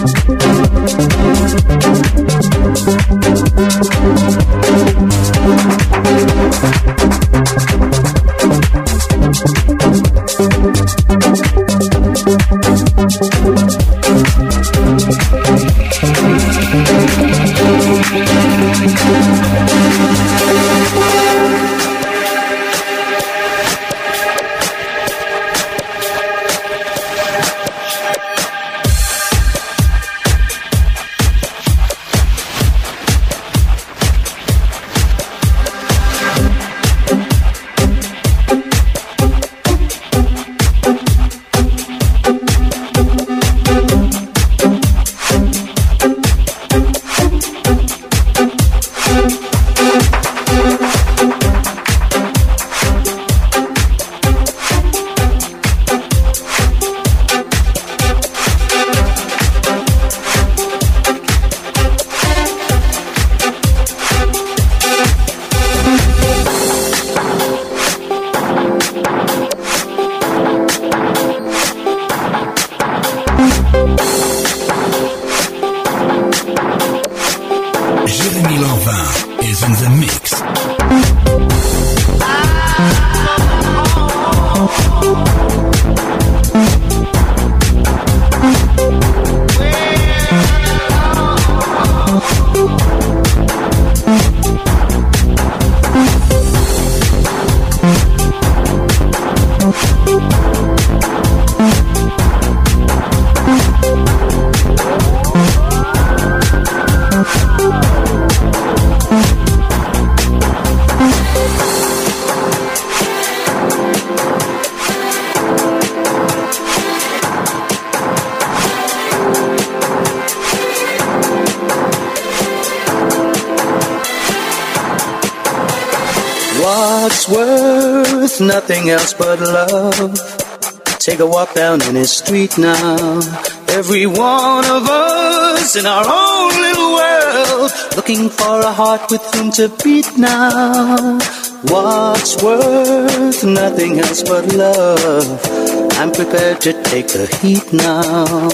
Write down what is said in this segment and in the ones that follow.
Jérémy Lanvin. Nothing else but love. Take a walk down any street now. Every one of us in our own little world, looking for a heart with whom to beat now. What's worth nothing else but love? I'm prepared to take the heat now.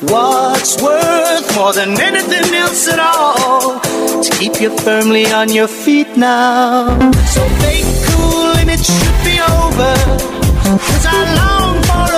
What's worth more than anything else at all? To keep you firmly on your feet now. So fake cool and it should be over. Cause I long for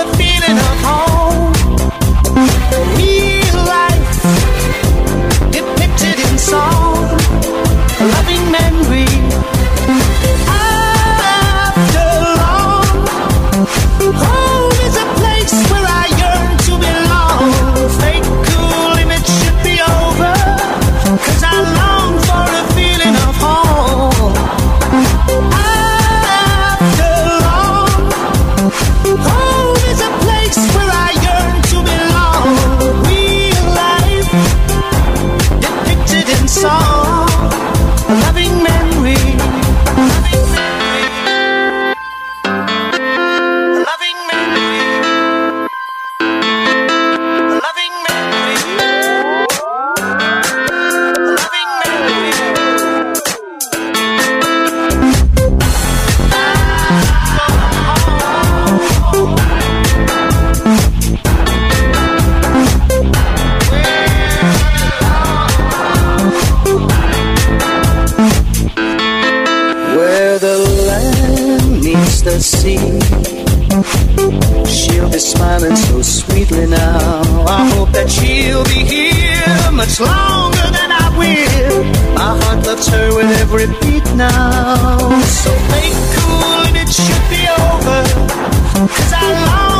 much longer than I will. My heart loves her with every beat now. So play cool and it should be over. Cause I long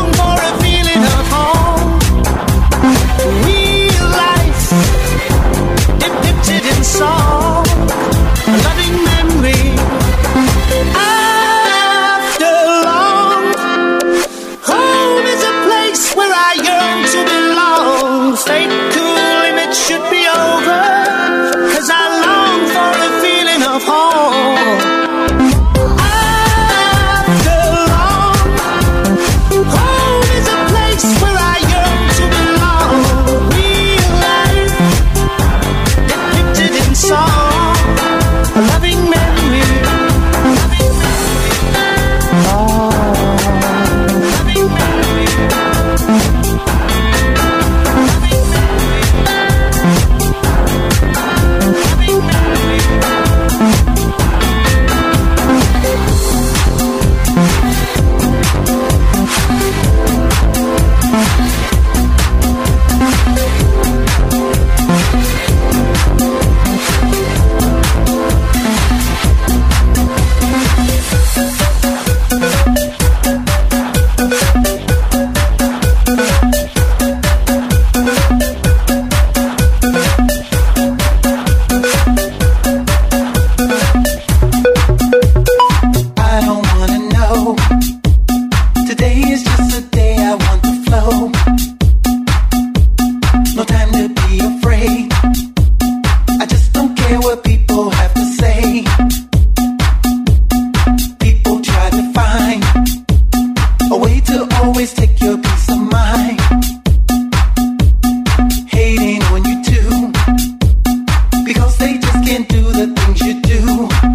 thinking through the things you do.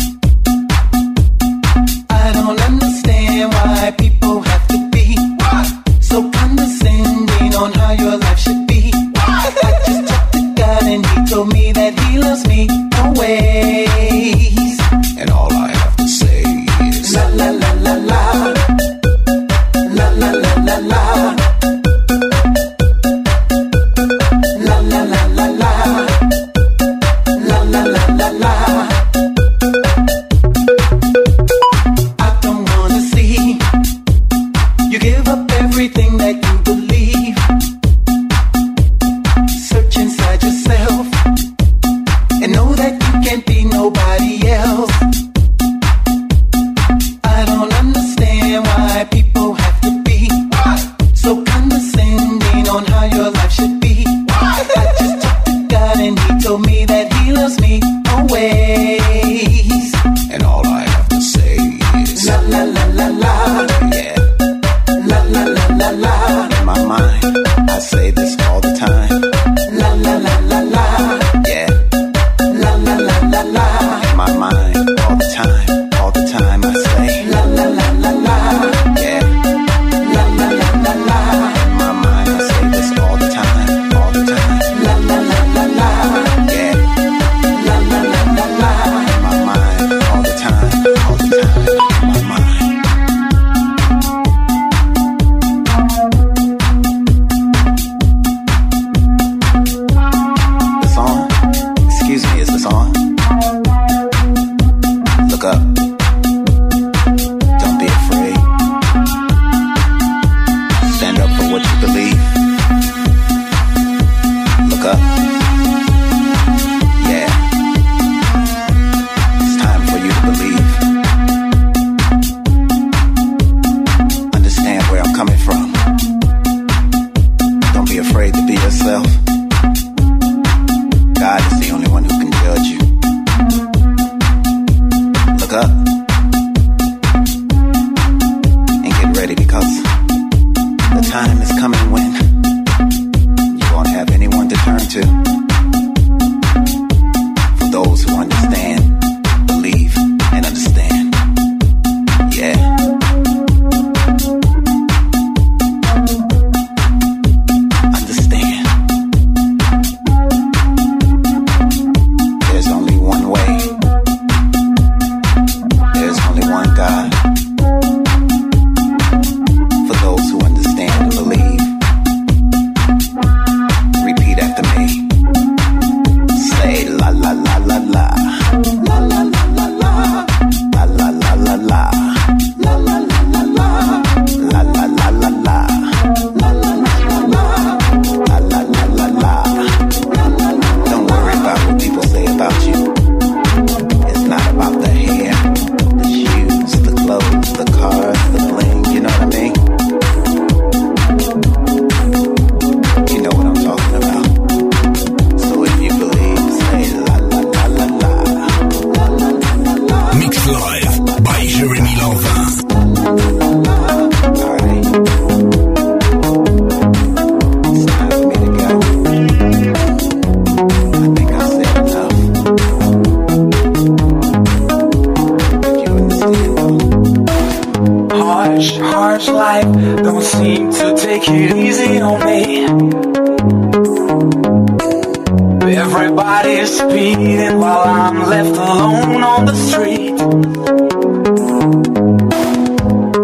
left alone on the street.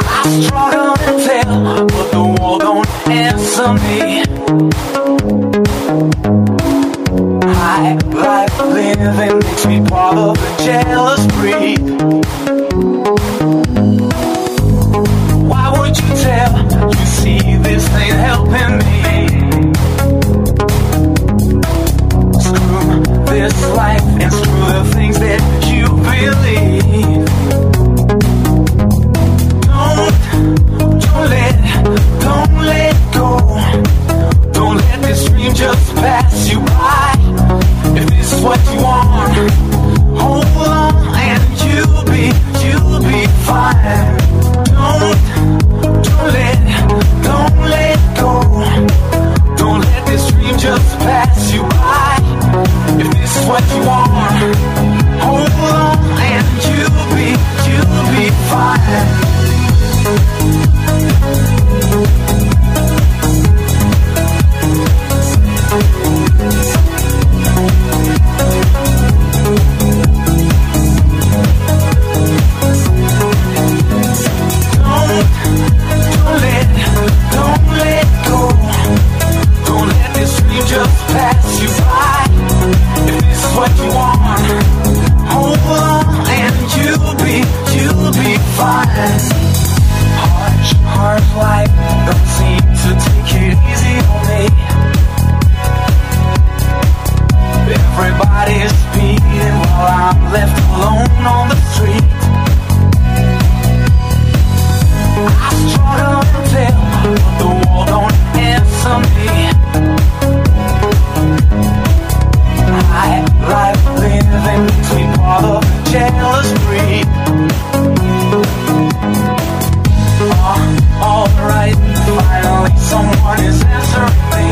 I struggle and tell, but the wall don't answer me. High life living makes me part of a jealous breed. set us free. Uh, oh, alright, finally someone is answering me.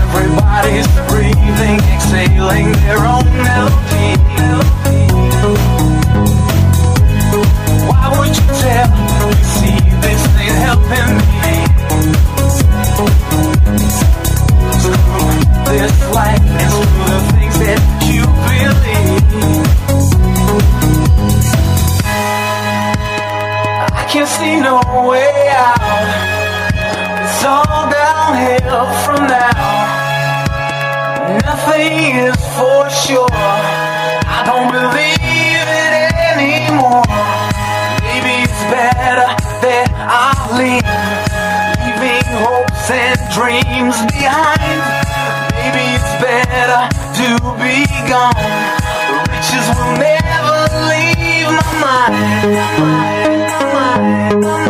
Everybody's breathing, exhaling their own melody. can see no way out. It's all downhill from now. Nothing is for sure. I don't believe it anymore. Maybe it's better that I leave, leaving hopes and dreams behind. Maybe it's better to be gone. Riches will never leave my mind my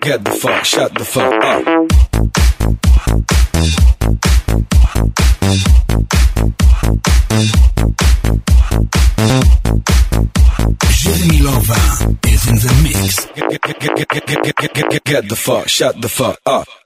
Get the fuck, shut the fuck up. Jérémy Lanvin is in the mix. Get the fuck, shut the fuck up.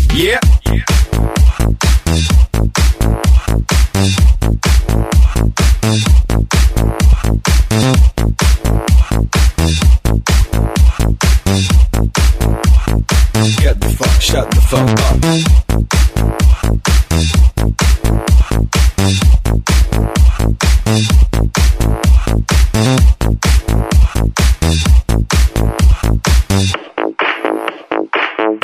Yeah. Get the fuck, shut the fuck up.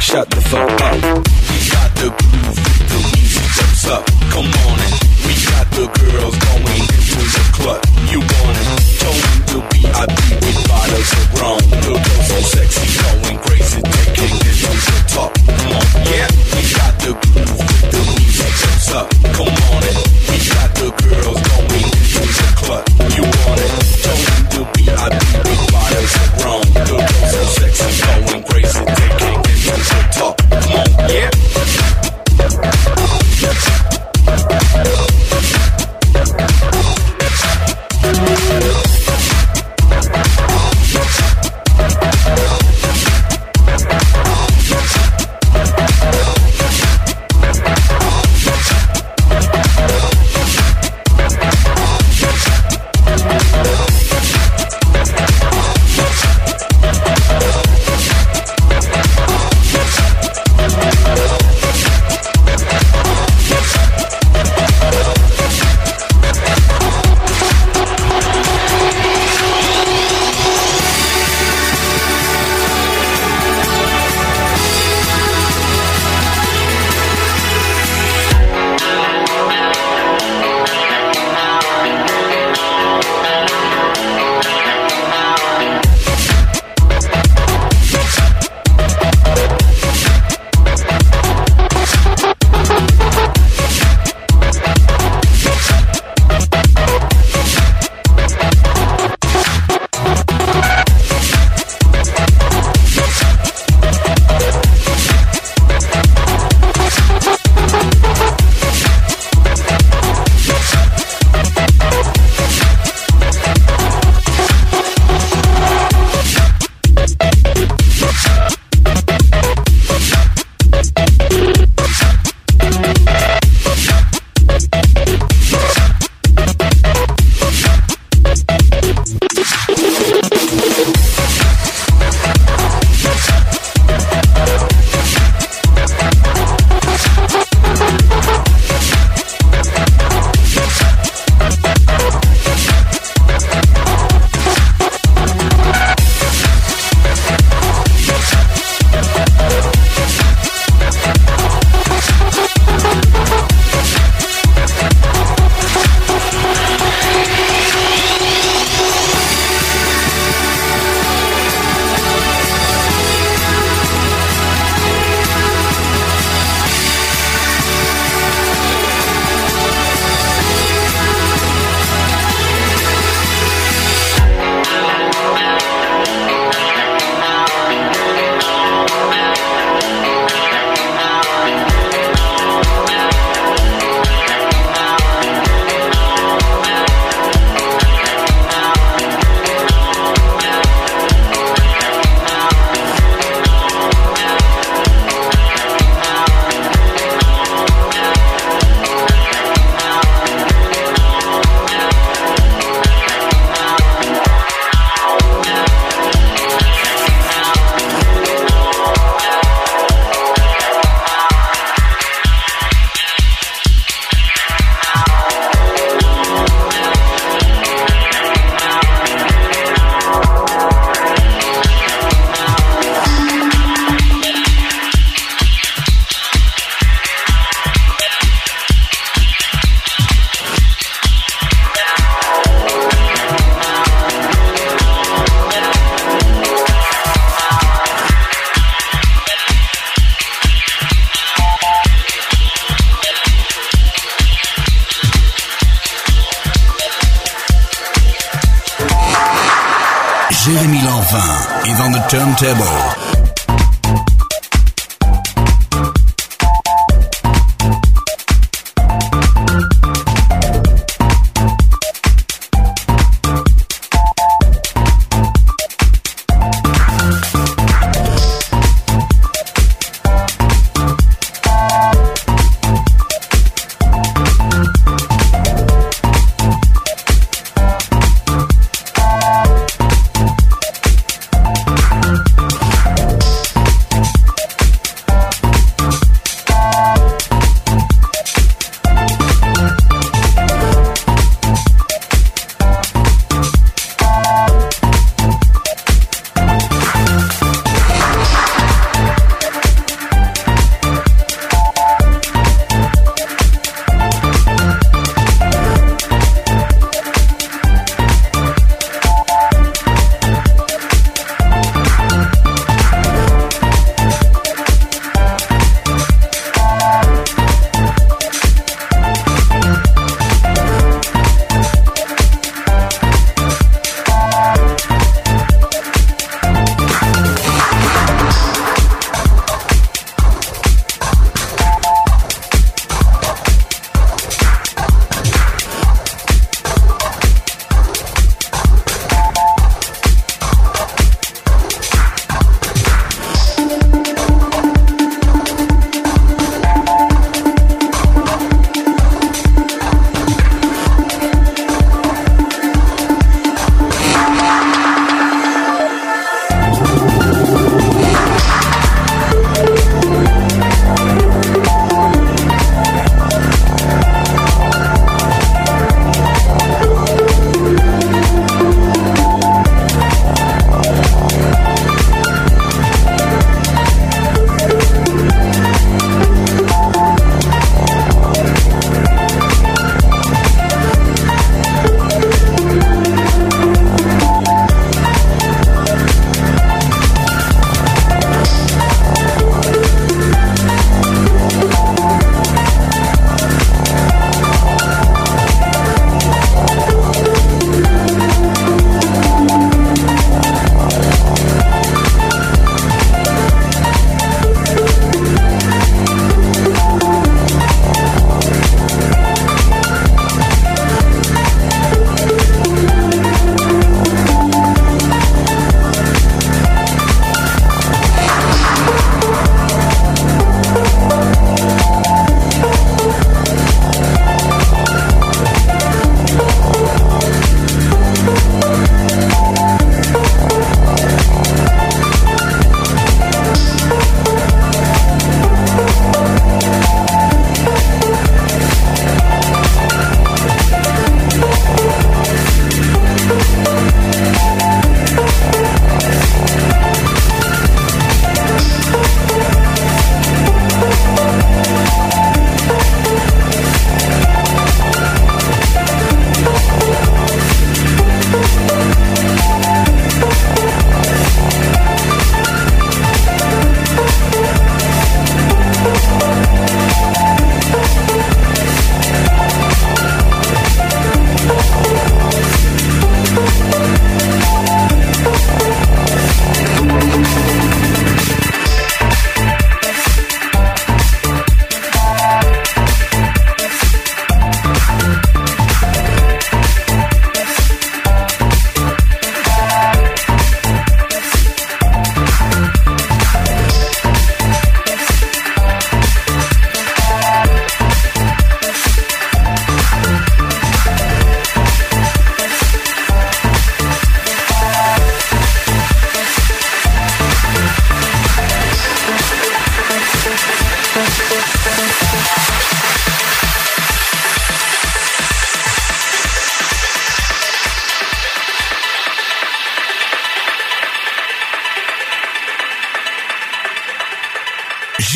Shut the fuck up. We got the groove, the music jumps up. Come on in. We got the girls going into the club. You want it? Join the VIP with bottles of rum. The girls so sexy, going crazy, taking it to the top. Come on, yeah. We got the groove, the music jumps up. Come on in. We got the girls going into the club. You want it? Join the VIP with bottles of rum.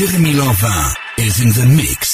Jeremy Lovin is in the mix.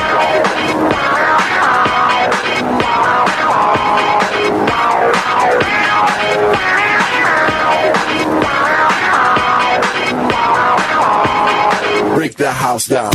break the house down.